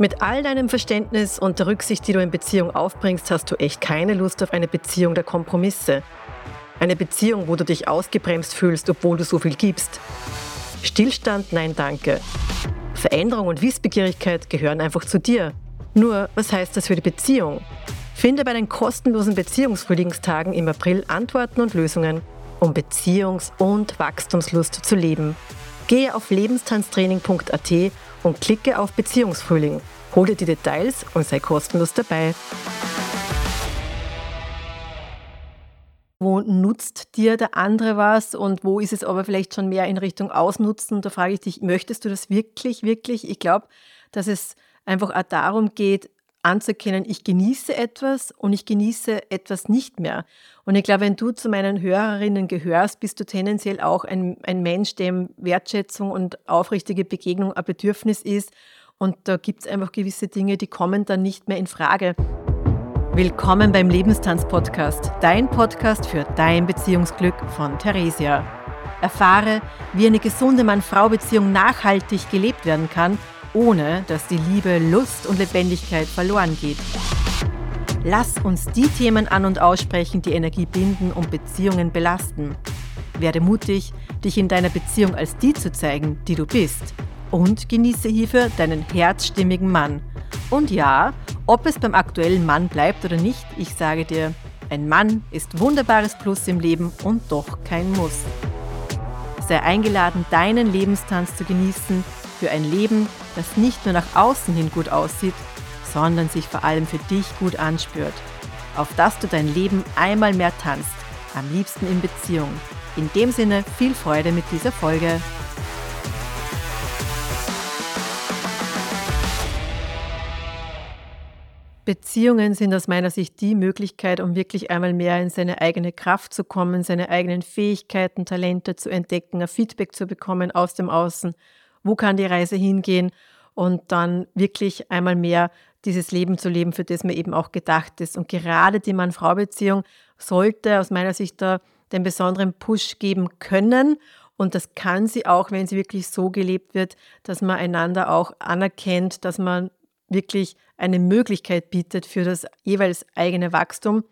Mit all deinem Verständnis und der Rücksicht, die du in Beziehung aufbringst, hast du echt keine Lust auf eine Beziehung der Kompromisse. Eine Beziehung, wo du dich ausgebremst fühlst, obwohl du so viel gibst. Stillstand, nein, danke. Veränderung und Wissbegierigkeit gehören einfach zu dir. Nur, was heißt das für die Beziehung? Finde bei den kostenlosen Beziehungsfrühlingstagen im April Antworten und Lösungen, um Beziehungs- und Wachstumslust zu leben. Gehe auf lebenstanztraining.at und klicke auf Beziehungsfrühling. Hol dir die Details und sei kostenlos dabei. Wo nutzt dir der andere was und wo ist es aber vielleicht schon mehr in Richtung Ausnutzen? Da frage ich dich, möchtest du das wirklich, wirklich? Ich glaube, dass es einfach auch darum geht, anzuerkennen, ich genieße etwas und ich genieße etwas nicht mehr. Und ich glaube, wenn du zu meinen Hörerinnen gehörst, bist du tendenziell auch ein, ein Mensch, dem Wertschätzung und aufrichtige Begegnung ein Bedürfnis ist. Und da gibt es einfach gewisse Dinge, die kommen dann nicht mehr in Frage. Willkommen beim Lebenstanz-Podcast, dein Podcast für dein Beziehungsglück von Theresia. Erfahre, wie eine gesunde Mann-Frau-Beziehung nachhaltig gelebt werden kann – ohne dass die Liebe, Lust und Lebendigkeit verloren geht. Lass uns die Themen an und aussprechen, die Energie binden und Beziehungen belasten. Werde mutig, dich in deiner Beziehung als die zu zeigen, die du bist. Und genieße hierfür deinen herzstimmigen Mann. Und ja, ob es beim aktuellen Mann bleibt oder nicht, ich sage dir, ein Mann ist wunderbares Plus im Leben und doch kein Muss. Sei eingeladen, deinen Lebenstanz zu genießen für ein Leben, das nicht nur nach außen hin gut aussieht, sondern sich vor allem für dich gut anspürt. Auf dass du dein Leben einmal mehr tanzt, am liebsten in Beziehung. In dem Sinne viel Freude mit dieser Folge. Beziehungen sind aus meiner Sicht die Möglichkeit, um wirklich einmal mehr in seine eigene Kraft zu kommen, seine eigenen Fähigkeiten, Talente zu entdecken, ein Feedback zu bekommen aus dem Außen wo kann die Reise hingehen und dann wirklich einmal mehr dieses Leben zu leben, für das man eben auch gedacht ist. Und gerade die Mann-Frau-Beziehung sollte aus meiner Sicht da den besonderen Push geben können. Und das kann sie auch, wenn sie wirklich so gelebt wird, dass man einander auch anerkennt, dass man wirklich eine Möglichkeit bietet für das jeweils eigene Wachstum.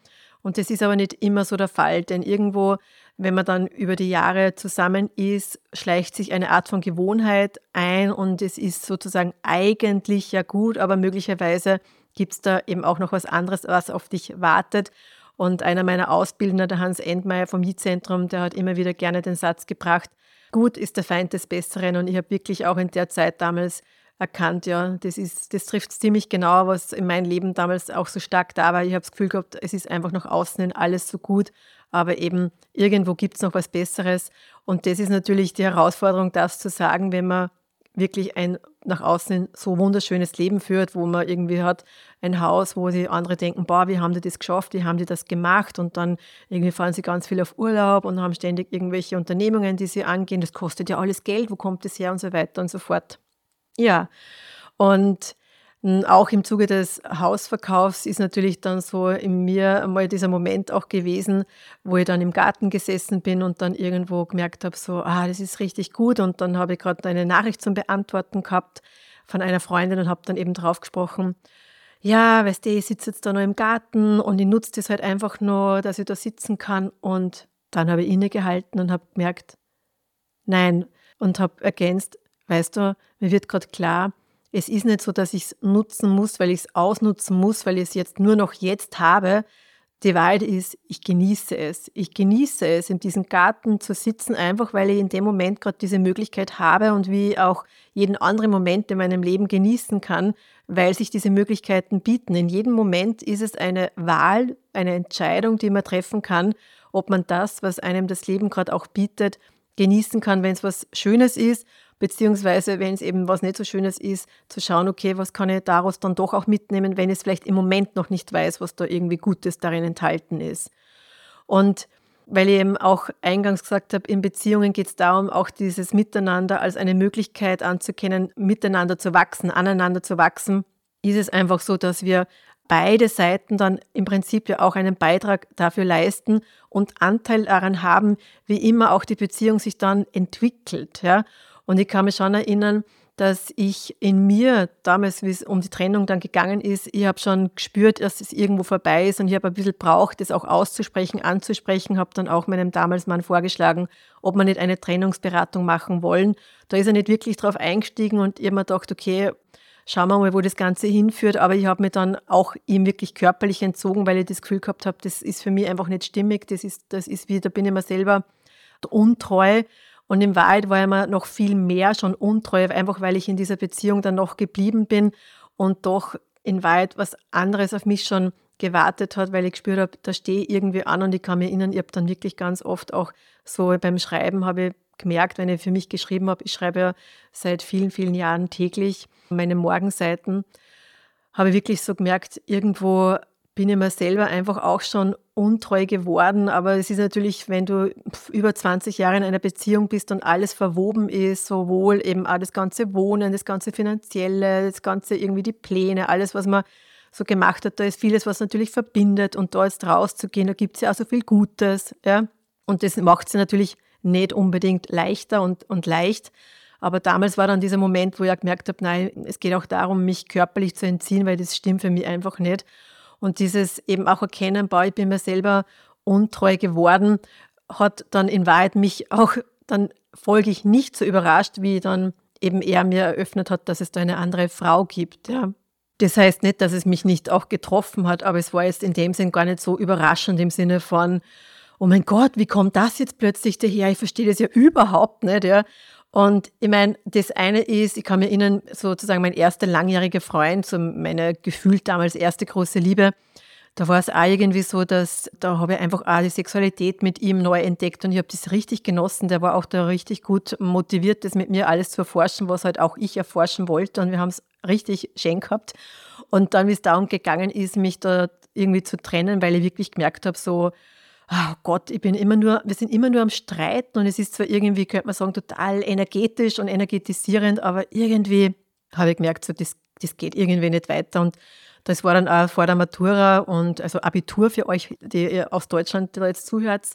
Und das ist aber nicht immer so der Fall, denn irgendwo wenn man dann über die Jahre zusammen ist, schleicht sich eine Art von Gewohnheit ein und es ist sozusagen eigentlich ja gut, aber möglicherweise gibt es da eben auch noch was anderes, was auf dich wartet. Und einer meiner Ausbildner, der Hans Endmeier vom Mietzentrum, der hat immer wieder gerne den Satz gebracht, gut ist der Feind des Besseren. Und ich habe wirklich auch in der Zeit damals erkannt, ja, das, ist, das trifft ziemlich genau, was in meinem Leben damals auch so stark da war. Ich habe das Gefühl gehabt, es ist einfach nach außen hin alles so gut aber eben irgendwo gibt es noch was Besseres. Und das ist natürlich die Herausforderung, das zu sagen, wenn man wirklich ein nach außen so wunderschönes Leben führt, wo man irgendwie hat ein Haus, wo die andere denken, boah, wie haben die das geschafft, wie haben die das gemacht? Und dann irgendwie fahren sie ganz viel auf Urlaub und haben ständig irgendwelche Unternehmungen, die sie angehen, das kostet ja alles Geld, wo kommt das her? Und so weiter und so fort. Ja, und auch im Zuge des Hausverkaufs ist natürlich dann so in mir mal dieser Moment auch gewesen, wo ich dann im Garten gesessen bin und dann irgendwo gemerkt habe, so, ah, das ist richtig gut. Und dann habe ich gerade eine Nachricht zum Beantworten gehabt von einer Freundin und habe dann eben drauf gesprochen, ja, weißt du, ich sitze jetzt da noch im Garten und ich nutze das halt einfach nur, dass ich da sitzen kann. Und dann habe ich innegehalten und habe gemerkt, nein, und habe ergänzt, weißt du, mir wird gerade klar, es ist nicht so, dass ich es nutzen muss, weil ich es ausnutzen muss, weil ich es jetzt nur noch jetzt habe. Die Wahrheit ist, ich genieße es. Ich genieße es, in diesem Garten zu sitzen, einfach weil ich in dem Moment gerade diese Möglichkeit habe und wie auch jeden anderen Moment in meinem Leben genießen kann, weil sich diese Möglichkeiten bieten. In jedem Moment ist es eine Wahl, eine Entscheidung, die man treffen kann, ob man das, was einem das Leben gerade auch bietet, genießen kann, wenn es was Schönes ist beziehungsweise wenn es eben was nicht so Schönes ist, zu schauen, okay, was kann ich daraus dann doch auch mitnehmen, wenn ich es vielleicht im Moment noch nicht weiß, was da irgendwie Gutes darin enthalten ist. Und weil ich eben auch eingangs gesagt habe, in Beziehungen geht es darum, auch dieses Miteinander als eine Möglichkeit anzukennen, miteinander zu wachsen, aneinander zu wachsen, ist es einfach so, dass wir beide Seiten dann im Prinzip ja auch einen Beitrag dafür leisten und Anteil daran haben, wie immer auch die Beziehung sich dann entwickelt. Ja? Und ich kann mich schon erinnern, dass ich in mir, damals, wie es um die Trennung dann gegangen ist, ich habe schon gespürt, dass es irgendwo vorbei ist und ich habe ein bisschen braucht, das auch auszusprechen, anzusprechen, habe dann auch meinem damals Mann vorgeschlagen, ob wir nicht eine Trennungsberatung machen wollen. Da ist er nicht wirklich drauf eingestiegen und ich habe mir gedacht, okay, schauen wir mal, wo das Ganze hinführt. Aber ich habe mir dann auch ihm wirklich körperlich entzogen, weil ich das Gefühl gehabt habe, das ist für mich einfach nicht stimmig. Das ist, das ist wie, da bin ich mir selber untreu. Und in Wahrheit war ich mir noch viel mehr schon untreu, einfach weil ich in dieser Beziehung dann noch geblieben bin und doch in Wahrheit was anderes auf mich schon gewartet hat, weil ich gespürt habe, da stehe ich irgendwie an und ich kann mir erinnern, ich habe dann wirklich ganz oft auch so beim Schreiben habe ich gemerkt, wenn ich für mich geschrieben habe, ich schreibe ja seit vielen, vielen Jahren täglich meine Morgenseiten, habe ich wirklich so gemerkt, irgendwo bin ich mir selber einfach auch schon untreu geworden. Aber es ist natürlich, wenn du über 20 Jahre in einer Beziehung bist und alles verwoben ist, sowohl eben auch das ganze Wohnen, das ganze Finanzielle, das ganze irgendwie die Pläne, alles, was man so gemacht hat, da ist vieles, was natürlich verbindet und da jetzt rauszugehen, da gibt es ja auch so viel Gutes. Ja? Und das macht sie natürlich nicht unbedingt leichter und, und leicht. Aber damals war dann dieser Moment, wo ich gemerkt habe, nein, es geht auch darum, mich körperlich zu entziehen, weil das stimmt für mich einfach nicht. Und dieses eben auch erkennen, boah, ich bin mir selber untreu geworden, hat dann in Wahrheit mich auch dann folglich nicht so überrascht, wie dann eben er mir eröffnet hat, dass es da eine andere Frau gibt. Ja. Das heißt nicht, dass es mich nicht auch getroffen hat, aber es war jetzt in dem Sinn gar nicht so überraschend im Sinne von, oh mein Gott, wie kommt das jetzt plötzlich daher? Ich verstehe das ja überhaupt nicht. Ja. Und ich meine, das eine ist, ich kann mir erinnern, sozusagen mein erster langjähriger Freund, so meine gefühlt damals erste große Liebe, da war es auch irgendwie so, dass da habe ich einfach auch die Sexualität mit ihm neu entdeckt und ich habe das richtig genossen. Der war auch da richtig gut motiviert, das mit mir alles zu erforschen, was halt auch ich erforschen wollte und wir haben es richtig schön gehabt. Und dann, wie es darum gegangen ist, mich da irgendwie zu trennen, weil ich wirklich gemerkt habe, so, oh Gott, ich bin immer nur, wir sind immer nur am Streiten und es ist zwar irgendwie, könnte man sagen, total energetisch und energetisierend, aber irgendwie habe ich gemerkt, so, das, das geht irgendwie nicht weiter und das war dann auch vor der Matura und also Abitur für euch, die ihr aus Deutschland da jetzt zuhört,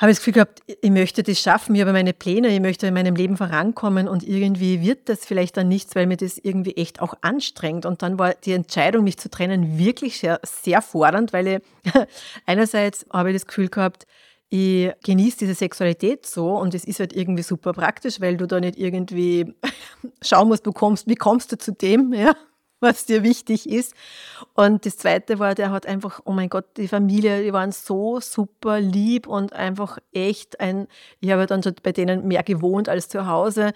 habe ich das Gefühl gehabt, ich möchte das schaffen, ich habe meine Pläne, ich möchte in meinem Leben vorankommen und irgendwie wird das vielleicht dann nichts, weil mir das irgendwie echt auch anstrengt. Und dann war die Entscheidung, mich zu trennen, wirklich sehr, sehr fordernd, weil ich einerseits habe ich das Gefühl gehabt, ich genieße diese Sexualität so und es ist halt irgendwie super praktisch, weil du da nicht irgendwie schauen musst, du kommst, wie kommst du zu dem, ja, was dir wichtig ist. Und das Zweite war, der hat einfach, oh mein Gott, die Familie, die waren so super lieb und einfach echt ein, ich habe dann schon bei denen mehr gewohnt als zu Hause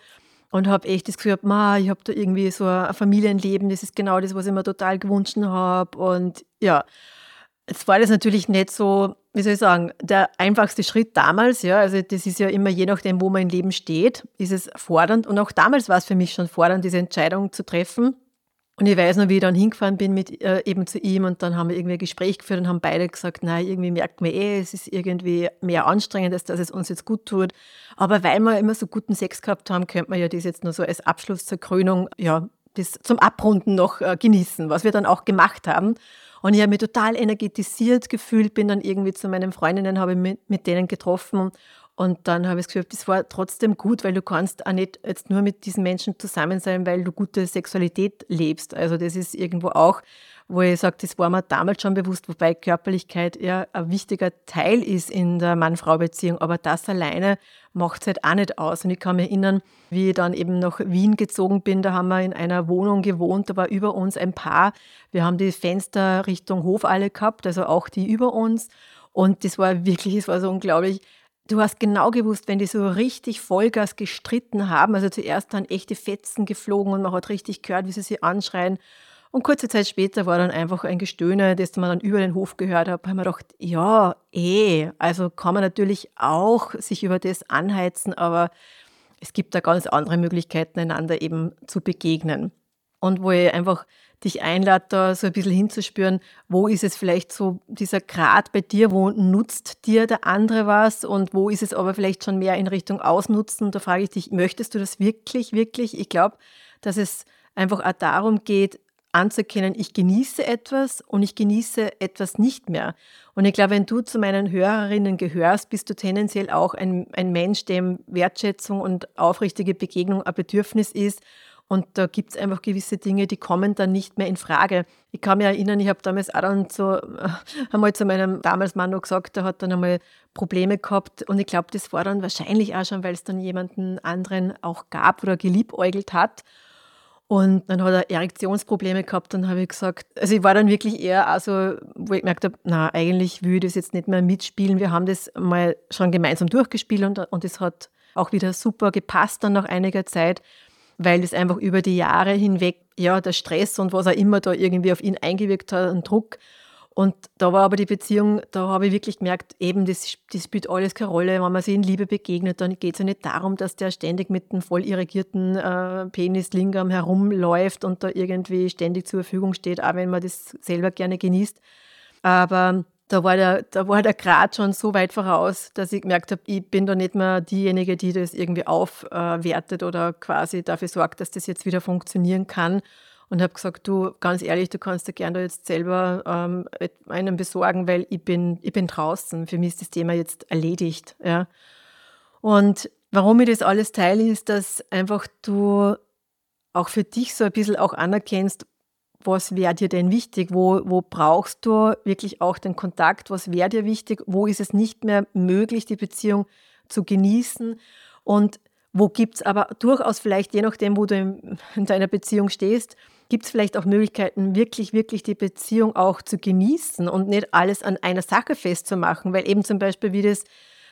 und habe echt das Gefühl, ma, ich habe da irgendwie so ein Familienleben, das ist genau das, was ich mir total gewünscht habe. Und ja, Jetzt war das natürlich nicht so, wie soll ich sagen, der einfachste Schritt damals, ja, also das ist ja immer je nachdem, wo im Leben steht, ist es fordernd und auch damals war es für mich schon fordernd, diese Entscheidung zu treffen. Und ich weiß noch, wie ich dann hingefahren bin mit äh, eben zu ihm und dann haben wir irgendwie ein Gespräch geführt und haben beide gesagt, nein, irgendwie merkt man eh, es ist irgendwie mehr anstrengend, als dass es uns jetzt gut tut. Aber weil wir immer so guten Sex gehabt haben, könnte man ja das jetzt nur so als Abschluss zur Krönung, ja, das zum Abrunden noch äh, genießen, was wir dann auch gemacht haben. Und ich habe mich total energetisiert gefühlt, bin dann irgendwie zu meinen Freundinnen, habe mit, mit denen getroffen und dann habe ich Gefühl, das war trotzdem gut, weil du kannst auch nicht jetzt nur mit diesen Menschen zusammen sein, weil du gute Sexualität lebst. Also das ist irgendwo auch, wo ich sage, das war mir damals schon bewusst, wobei Körperlichkeit ja ein wichtiger Teil ist in der Mann-Frau-Beziehung. Aber das alleine macht es halt auch nicht aus. Und ich kann mich erinnern, wie ich dann eben nach Wien gezogen bin, da haben wir in einer Wohnung gewohnt, da war über uns ein Paar. Wir haben die Fenster Richtung Hof alle gehabt, also auch die über uns. Und das war wirklich, es war so unglaublich Du hast genau gewusst, wenn die so richtig Vollgas gestritten haben, also zuerst dann echte Fetzen geflogen und man hat richtig gehört, wie sie sich anschreien. Und kurze Zeit später war dann einfach ein Gestöhne, das man dann über den Hof gehört hat, haben wir gedacht, ja, eh, also kann man natürlich auch sich über das anheizen, aber es gibt da ganz andere Möglichkeiten, einander eben zu begegnen. Und wo ich einfach dich einlade, da so ein bisschen hinzuspüren, wo ist es vielleicht so dieser Grad bei dir, wo nutzt dir der andere was und wo ist es aber vielleicht schon mehr in Richtung Ausnutzen. Da frage ich dich, möchtest du das wirklich, wirklich? Ich glaube, dass es einfach auch darum geht, anzuerkennen, ich genieße etwas und ich genieße etwas nicht mehr. Und ich glaube, wenn du zu meinen Hörerinnen gehörst, bist du tendenziell auch ein, ein Mensch, dem Wertschätzung und aufrichtige Begegnung ein Bedürfnis ist. Und da gibt es einfach gewisse Dinge, die kommen dann nicht mehr in Frage. Ich kann mich erinnern, ich habe damals auch dann so äh, einmal zu meinem damals Mann noch gesagt, der hat dann einmal Probleme gehabt. Und ich glaube, das war dann wahrscheinlich auch schon, weil es dann jemanden anderen auch gab oder geliebäugelt hat. Und dann hat er Erektionsprobleme gehabt. Dann habe ich gesagt, also ich war dann wirklich eher also, wo ich gemerkt habe, na, eigentlich will ich das jetzt nicht mehr mitspielen. Wir haben das mal schon gemeinsam durchgespielt und, und es hat auch wieder super gepasst dann nach einiger Zeit, weil es einfach über die Jahre hinweg, ja, der Stress und was auch immer da irgendwie auf ihn eingewirkt hat, ein Druck, und da war aber die Beziehung, da habe ich wirklich gemerkt, eben, das, das spielt alles keine Rolle. Wenn man sich in Liebe begegnet, dann geht es ja nicht darum, dass der ständig mit einem voll irrigierten äh, Penislingam herumläuft und da irgendwie ständig zur Verfügung steht, auch wenn man das selber gerne genießt. Aber da war der, da war der Grad schon so weit voraus, dass ich gemerkt habe, ich bin da nicht mehr diejenige, die das irgendwie aufwertet oder quasi dafür sorgt, dass das jetzt wieder funktionieren kann und habe gesagt, du, ganz ehrlich, du kannst dir gerne jetzt selber ähm, einen besorgen, weil ich bin, ich bin draußen. Für mich ist das Thema jetzt erledigt. Ja. Und warum ich das alles teile, ist, dass einfach du auch für dich so ein bisschen auch anerkennst, was wäre dir denn wichtig? Wo, wo brauchst du wirklich auch den Kontakt? Was wäre dir wichtig? Wo ist es nicht mehr möglich, die Beziehung zu genießen? Und wo gibt es aber durchaus vielleicht, je nachdem, wo du in, in deiner Beziehung stehst, gibt es vielleicht auch Möglichkeiten, wirklich, wirklich die Beziehung auch zu genießen und nicht alles an einer Sache festzumachen, weil eben zum Beispiel, wie das,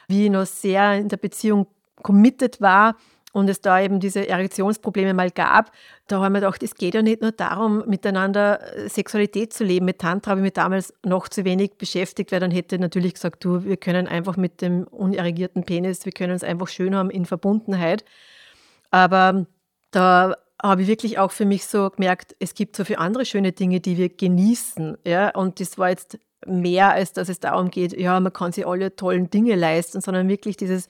wie ich noch sehr in der Beziehung committed war und es da eben diese Erektionsprobleme mal gab, da haben wir gedacht, es geht ja nicht nur darum, miteinander äh, Sexualität zu leben. Mit Tantra habe ich mich damals noch zu wenig beschäftigt, weil dann hätte ich natürlich gesagt, du, wir können einfach mit dem unerregierten Penis, wir können es einfach schön haben in Verbundenheit. Aber da habe ich wirklich auch für mich so gemerkt, es gibt so viele andere schöne Dinge, die wir genießen. Ja? Und das war jetzt mehr, als dass es darum geht, ja, man kann sich alle tollen Dinge leisten, sondern wirklich dieses,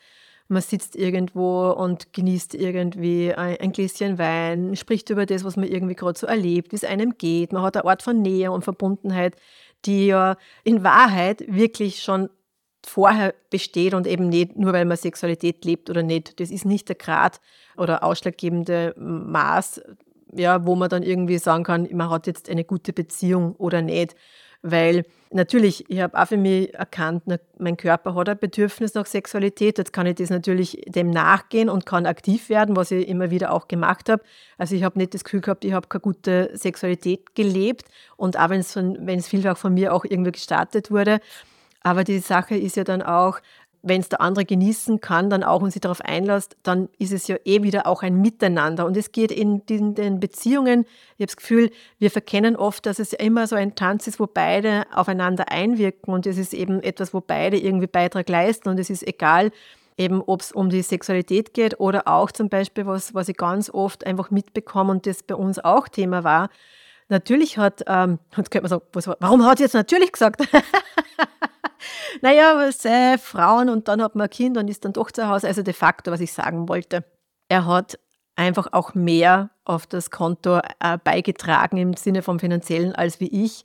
man sitzt irgendwo und genießt irgendwie ein, Gläschen Wein, spricht über das, was man irgendwie gerade so erlebt, wie es einem geht. Man hat eine Art von Nähe und Verbundenheit, die ja in Wahrheit wirklich schon vorher besteht und eben nicht nur, weil man Sexualität lebt oder nicht. Das ist nicht der Grad oder ausschlaggebende Maß, ja, wo man dann irgendwie sagen kann, man hat jetzt eine gute Beziehung oder nicht. Weil natürlich, ich habe auch für mich erkannt, mein Körper hat ein Bedürfnis nach Sexualität. Jetzt kann ich das natürlich dem nachgehen und kann aktiv werden, was ich immer wieder auch gemacht habe. Also ich habe nicht das Gefühl gehabt, ich habe keine gute Sexualität gelebt. Und auch wenn es vielfach von mir auch irgendwie gestartet wurde, aber die Sache ist ja dann auch, wenn es der andere genießen kann, dann auch und sich darauf einlässt, dann ist es ja eh wieder auch ein Miteinander. Und es geht in den, den Beziehungen, ich habe das Gefühl, wir verkennen oft, dass es ja immer so ein Tanz ist, wo beide aufeinander einwirken und es ist eben etwas, wo beide irgendwie Beitrag leisten und es ist egal, eben ob es um die Sexualität geht oder auch zum Beispiel, was, was ich ganz oft einfach mitbekomme und das bei uns auch Thema war, Natürlich hat, ähm, jetzt könnte man sagen, was, warum hat sie jetzt natürlich gesagt? naja, was, äh, Frauen und dann hat man ein Kind und ist dann doch zu Hause. Also de facto, was ich sagen wollte. Er hat einfach auch mehr auf das Konto äh, beigetragen im Sinne vom finanziellen als wie ich.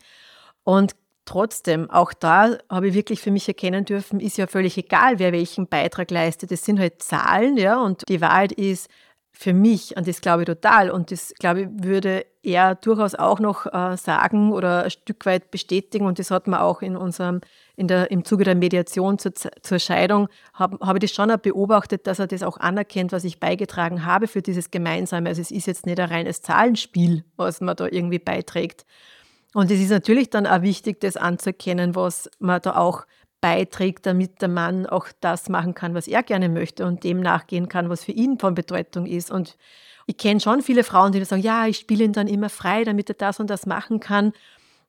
Und trotzdem, auch da habe ich wirklich für mich erkennen dürfen, ist ja völlig egal, wer welchen Beitrag leistet. Das sind halt Zahlen, ja, und die Wahrheit ist, für mich, und das glaube ich total, und das glaube ich, würde er durchaus auch noch äh, sagen oder ein Stück weit bestätigen, und das hat man auch in unserem, in der, im Zuge der Mediation zur, zur Scheidung, habe hab ich das schon beobachtet, dass er das auch anerkennt, was ich beigetragen habe für dieses Gemeinsame. Also es ist jetzt nicht ein reines Zahlenspiel, was man da irgendwie beiträgt. Und es ist natürlich dann auch wichtig, das anzuerkennen, was man da auch beiträgt, damit der Mann auch das machen kann, was er gerne möchte und dem nachgehen kann, was für ihn von Bedeutung ist. Und ich kenne schon viele Frauen, die sagen, ja, ich spiele ihn dann immer frei, damit er das und das machen kann.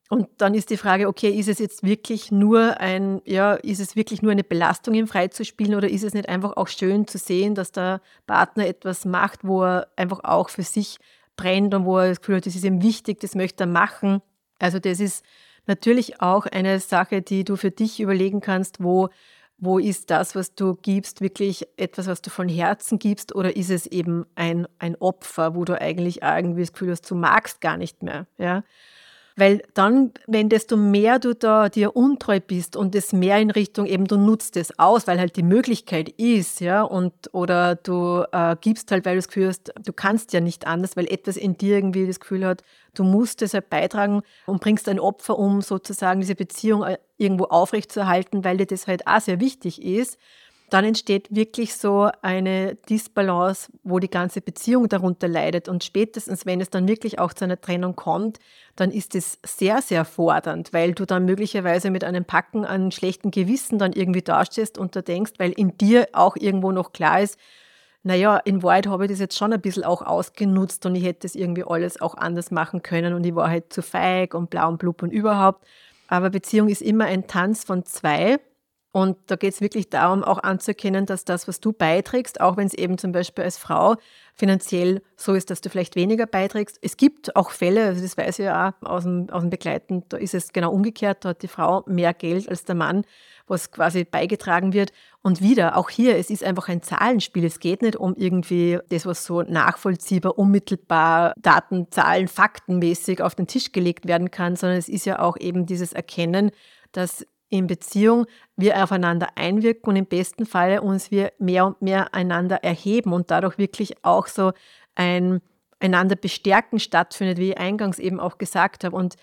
Und dann ist die Frage, okay, ist es jetzt wirklich nur ein, ja, ist es wirklich nur eine Belastung, ihm frei zu spielen oder ist es nicht einfach auch schön zu sehen, dass der Partner etwas macht, wo er einfach auch für sich brennt und wo er das Gefühl hat, das ist ihm wichtig, das möchte er machen. Also das ist natürlich auch eine Sache, die du für dich überlegen kannst, wo wo ist das, was du gibst, wirklich etwas, was du von Herzen gibst, oder ist es eben ein, ein Opfer, wo du eigentlich irgendwie das Gefühl hast, du magst gar nicht mehr, ja? Weil dann, wenn desto mehr du da dir untreu bist und das mehr in Richtung eben, du nutzt es aus, weil halt die Möglichkeit ist, ja, und oder du äh, gibst halt, weil du das Gefühl hast, du kannst ja nicht anders, weil etwas in dir irgendwie das Gefühl hat, du musst es halt beitragen und bringst ein Opfer, um sozusagen diese Beziehung äh, irgendwo aufrechtzuerhalten, weil dir das halt auch sehr wichtig ist dann entsteht wirklich so eine Disbalance, wo die ganze Beziehung darunter leidet. Und spätestens, wenn es dann wirklich auch zu einer Trennung kommt, dann ist es sehr, sehr fordernd, weil du dann möglicherweise mit einem Packen an schlechten Gewissen dann irgendwie dastehst und da denkst, weil in dir auch irgendwo noch klar ist, naja, in Wahrheit habe ich das jetzt schon ein bisschen auch ausgenutzt und ich hätte das irgendwie alles auch anders machen können und ich war halt zu feig und blau und blub und überhaupt. Aber Beziehung ist immer ein Tanz von zwei und da geht es wirklich darum, auch anzuerkennen, dass das, was du beiträgst, auch wenn es eben zum Beispiel als Frau finanziell so ist, dass du vielleicht weniger beiträgst. Es gibt auch Fälle, also das weiß ich ja auch aus dem, aus dem Begleiten, da ist es genau umgekehrt, da hat die Frau mehr Geld als der Mann, was quasi beigetragen wird. Und wieder, auch hier, es ist einfach ein Zahlenspiel. Es geht nicht um irgendwie das, was so nachvollziehbar, unmittelbar, Daten, Zahlen, faktenmäßig auf den Tisch gelegt werden kann, sondern es ist ja auch eben dieses Erkennen, dass in Beziehung wir aufeinander einwirken und im besten Falle uns wir mehr und mehr einander erheben und dadurch wirklich auch so ein einander bestärken stattfindet, wie ich eingangs eben auch gesagt habe. Und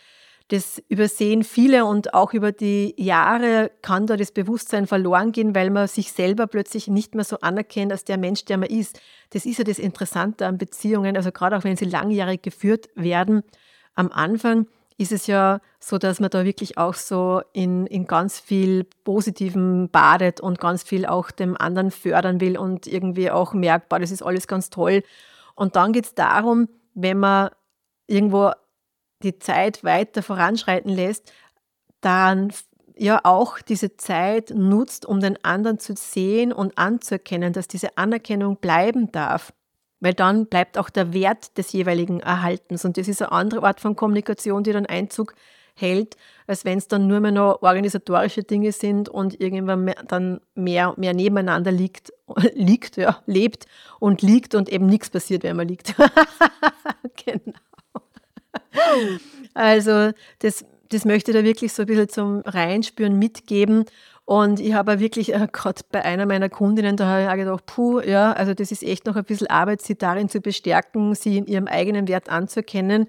das übersehen viele und auch über die Jahre kann da das Bewusstsein verloren gehen, weil man sich selber plötzlich nicht mehr so anerkennt als der Mensch, der man ist. Das ist ja das Interessante an Beziehungen, also gerade auch wenn sie langjährig geführt werden. Am Anfang ist es ja so, dass man da wirklich auch so in, in ganz viel Positivem badet und ganz viel auch dem anderen fördern will und irgendwie auch merkt, das ist alles ganz toll. Und dann geht es darum, wenn man irgendwo die Zeit weiter voranschreiten lässt, dann ja auch diese Zeit nutzt, um den anderen zu sehen und anzuerkennen, dass diese Anerkennung bleiben darf weil dann bleibt auch der Wert des jeweiligen Erhaltens. Und das ist eine andere Art von Kommunikation, die dann Einzug hält, als wenn es dann nur mehr noch organisatorische Dinge sind und irgendwann mehr, dann mehr, mehr nebeneinander liegt, liegt, ja, lebt und liegt und eben nichts passiert, wenn man liegt. genau. Also das, das möchte ich da wirklich so ein bisschen zum Reinspüren mitgeben und ich habe wirklich äh, gerade bei einer meiner Kundinnen, da habe ich auch gedacht, puh, ja, also das ist echt noch ein bisschen Arbeit, sie darin zu bestärken, sie in ihrem eigenen Wert anzuerkennen,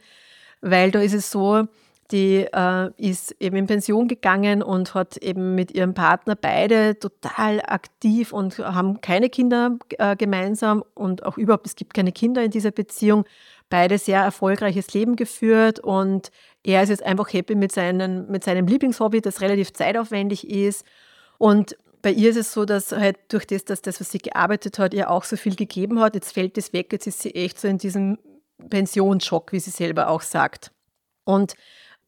weil da ist es so, die äh, ist eben in Pension gegangen und hat eben mit ihrem Partner beide total aktiv und haben keine Kinder äh, gemeinsam und auch überhaupt, es gibt keine Kinder in dieser Beziehung. Beide sehr erfolgreiches Leben geführt und er ist jetzt einfach happy mit, seinen, mit seinem Lieblingshobby, das relativ zeitaufwendig ist und bei ihr ist es so, dass halt durch das, dass das, was sie gearbeitet hat, ihr auch so viel gegeben hat, jetzt fällt das weg, jetzt ist sie echt so in diesem Pensionsschock, wie sie selber auch sagt. Und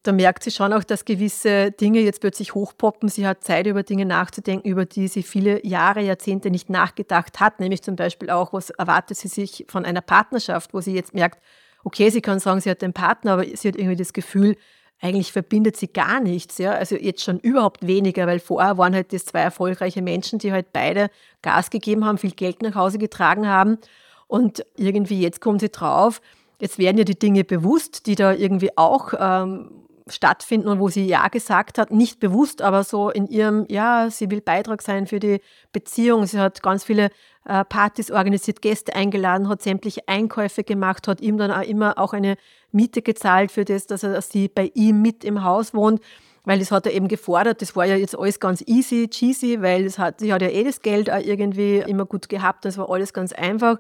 da merkt sie schon auch, dass gewisse Dinge jetzt plötzlich hochpoppen. Sie hat Zeit, über Dinge nachzudenken, über die sie viele Jahre, Jahrzehnte nicht nachgedacht hat. Nämlich zum Beispiel auch, was erwartet sie sich von einer Partnerschaft, wo sie jetzt merkt, okay, sie kann sagen, sie hat einen Partner, aber sie hat irgendwie das Gefühl, eigentlich verbindet sie gar nichts, ja. Also jetzt schon überhaupt weniger, weil vorher waren halt das zwei erfolgreiche Menschen, die halt beide Gas gegeben haben, viel Geld nach Hause getragen haben. Und irgendwie jetzt kommen sie drauf, jetzt werden ja die Dinge bewusst, die da irgendwie auch ähm, stattfinden und wo sie Ja gesagt hat, nicht bewusst, aber so in ihrem, ja, sie will Beitrag sein für die Beziehung. Sie hat ganz viele äh, Partys organisiert, Gäste eingeladen, hat sämtliche Einkäufe gemacht, hat ihm dann auch immer auch eine Miete gezahlt für das, dass er sie bei ihm mit im Haus wohnt, weil das hat er eben gefordert. Das war ja jetzt alles ganz easy, cheesy, weil das hat, sie hat ja eh das Geld auch irgendwie immer gut gehabt, das war alles ganz einfach.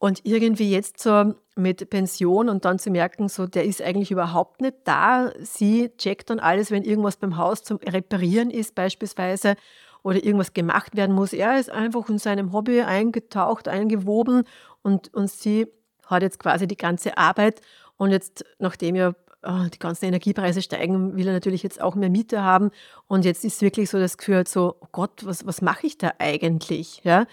Und irgendwie jetzt so mit Pension und dann zu merken, so der ist eigentlich überhaupt nicht da. Sie checkt dann alles, wenn irgendwas beim Haus zum Reparieren ist beispielsweise oder irgendwas gemacht werden muss. Er ist einfach in seinem Hobby eingetaucht, eingewoben und, und sie hat jetzt quasi die ganze Arbeit und jetzt, nachdem ja oh, die ganzen Energiepreise steigen, will er natürlich jetzt auch mehr Miete haben und jetzt ist wirklich so das Gefühl so, oh Gott, was, was mache ich da eigentlich? Ja?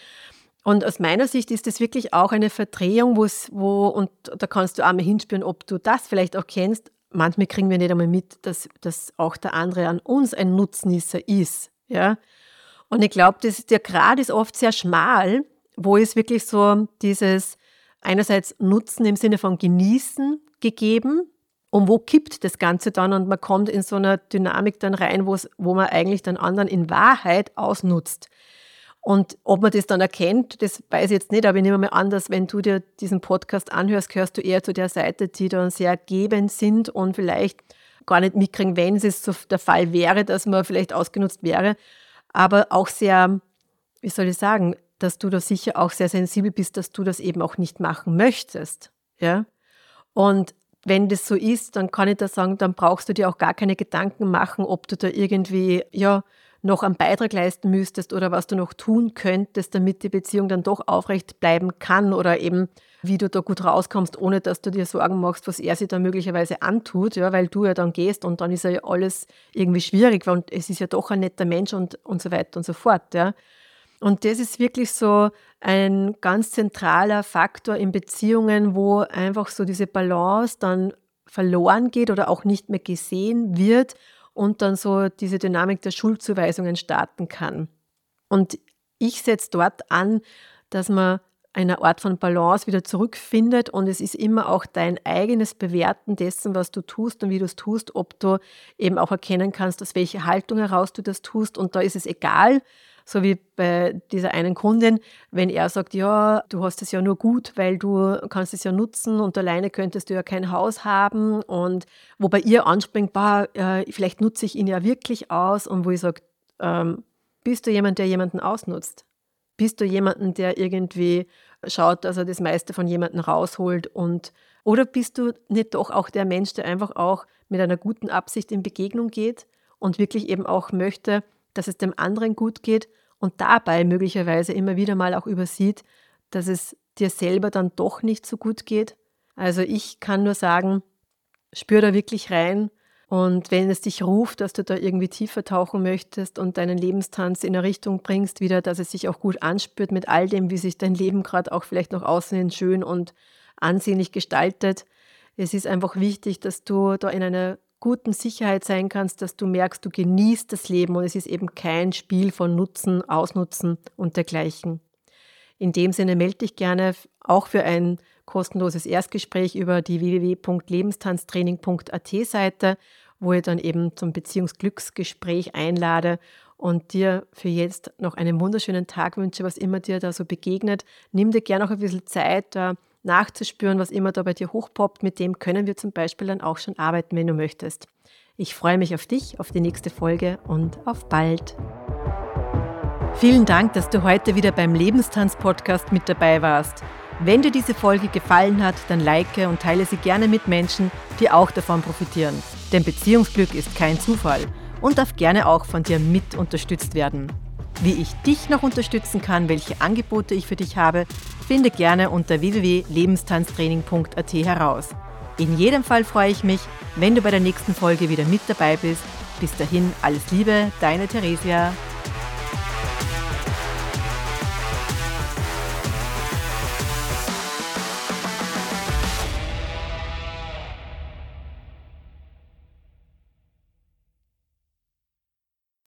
Und aus meiner Sicht ist das wirklich auch eine Verdrehung, wo, und da kannst du einmal hinspüren, ob du das vielleicht auch kennst. Manchmal kriegen wir nicht einmal mit, dass, dass auch der andere an uns ein Nutznießer ist. Ja? Und ich glaube, der Grad ist oft sehr schmal, wo es wirklich so dieses einerseits Nutzen im Sinne von Genießen gegeben und wo kippt das Ganze dann und man kommt in so eine Dynamik dann rein, wo man eigentlich den anderen in Wahrheit ausnutzt. Und ob man das dann erkennt, das weiß ich jetzt nicht, aber ich nehme mal an, dass wenn du dir diesen Podcast anhörst, gehörst du eher zu der Seite, die dann sehr gebend sind und vielleicht gar nicht mitkriegen, wenn es so der Fall wäre, dass man vielleicht ausgenutzt wäre, aber auch sehr, wie soll ich sagen, dass du da sicher auch sehr sensibel bist, dass du das eben auch nicht machen möchtest. Ja? Und wenn das so ist, dann kann ich da sagen, dann brauchst du dir auch gar keine Gedanken machen, ob du da irgendwie, ja, noch einen Beitrag leisten müsstest oder was du noch tun könntest, damit die Beziehung dann doch aufrecht bleiben kann oder eben wie du da gut rauskommst, ohne dass du dir Sorgen machst, was er sich da möglicherweise antut, ja, weil du ja dann gehst und dann ist ja alles irgendwie schwierig und es ist ja doch ein netter Mensch und, und so weiter und so fort. Ja. Und das ist wirklich so ein ganz zentraler Faktor in Beziehungen, wo einfach so diese Balance dann verloren geht oder auch nicht mehr gesehen wird und dann so diese Dynamik der Schuldzuweisungen starten kann. Und ich setze dort an, dass man eine Art von Balance wieder zurückfindet und es ist immer auch dein eigenes Bewerten dessen, was du tust und wie du es tust, ob du eben auch erkennen kannst, aus welcher Haltung heraus du das tust und da ist es egal, so wie bei dieser einen Kundin, wenn er sagt, ja, du hast es ja nur gut, weil du kannst es ja nutzen und alleine könntest du ja kein Haus haben. Und wo bei ihr anspringt, bah, vielleicht nutze ich ihn ja wirklich aus. Und wo ich sage, ähm, bist du jemand, der jemanden ausnutzt? Bist du jemanden, der irgendwie schaut, dass er das meiste von jemandem rausholt? Und oder bist du nicht doch auch der Mensch, der einfach auch mit einer guten Absicht in Begegnung geht und wirklich eben auch möchte, dass es dem anderen gut geht und dabei möglicherweise immer wieder mal auch übersieht, dass es dir selber dann doch nicht so gut geht. Also ich kann nur sagen, spür da wirklich rein und wenn es dich ruft, dass du da irgendwie tiefer tauchen möchtest und deinen Lebenstanz in eine Richtung bringst, wieder, dass es sich auch gut anspürt mit all dem, wie sich dein Leben gerade auch vielleicht noch außen schön und ansehnlich gestaltet. Es ist einfach wichtig, dass du da in einer guten Sicherheit sein kannst, dass du merkst, du genießt das Leben und es ist eben kein Spiel von Nutzen, Ausnutzen und dergleichen. In dem Sinne melde dich gerne auch für ein kostenloses Erstgespräch über die www.lebenstanztraining.at Seite, wo ich dann eben zum Beziehungsglücksgespräch einlade und dir für jetzt noch einen wunderschönen Tag wünsche, was immer dir da so begegnet. Nimm dir gerne auch ein bisschen Zeit, da nachzuspüren, was immer da bei dir hochpoppt. Mit dem können wir zum Beispiel dann auch schon arbeiten, wenn du möchtest. Ich freue mich auf dich, auf die nächste Folge und auf bald. Vielen Dank, dass du heute wieder beim Lebenstanz-Podcast mit dabei warst. Wenn dir diese Folge gefallen hat, dann like und teile sie gerne mit Menschen, die auch davon profitieren. Denn Beziehungsglück ist kein Zufall und darf gerne auch von dir mit unterstützt werden. Wie ich dich noch unterstützen kann, welche Angebote ich für dich habe, finde gerne unter www.lebenstanztraining.at heraus. In jedem Fall freue ich mich, wenn du bei der nächsten Folge wieder mit dabei bist. Bis dahin alles Liebe, deine Theresia.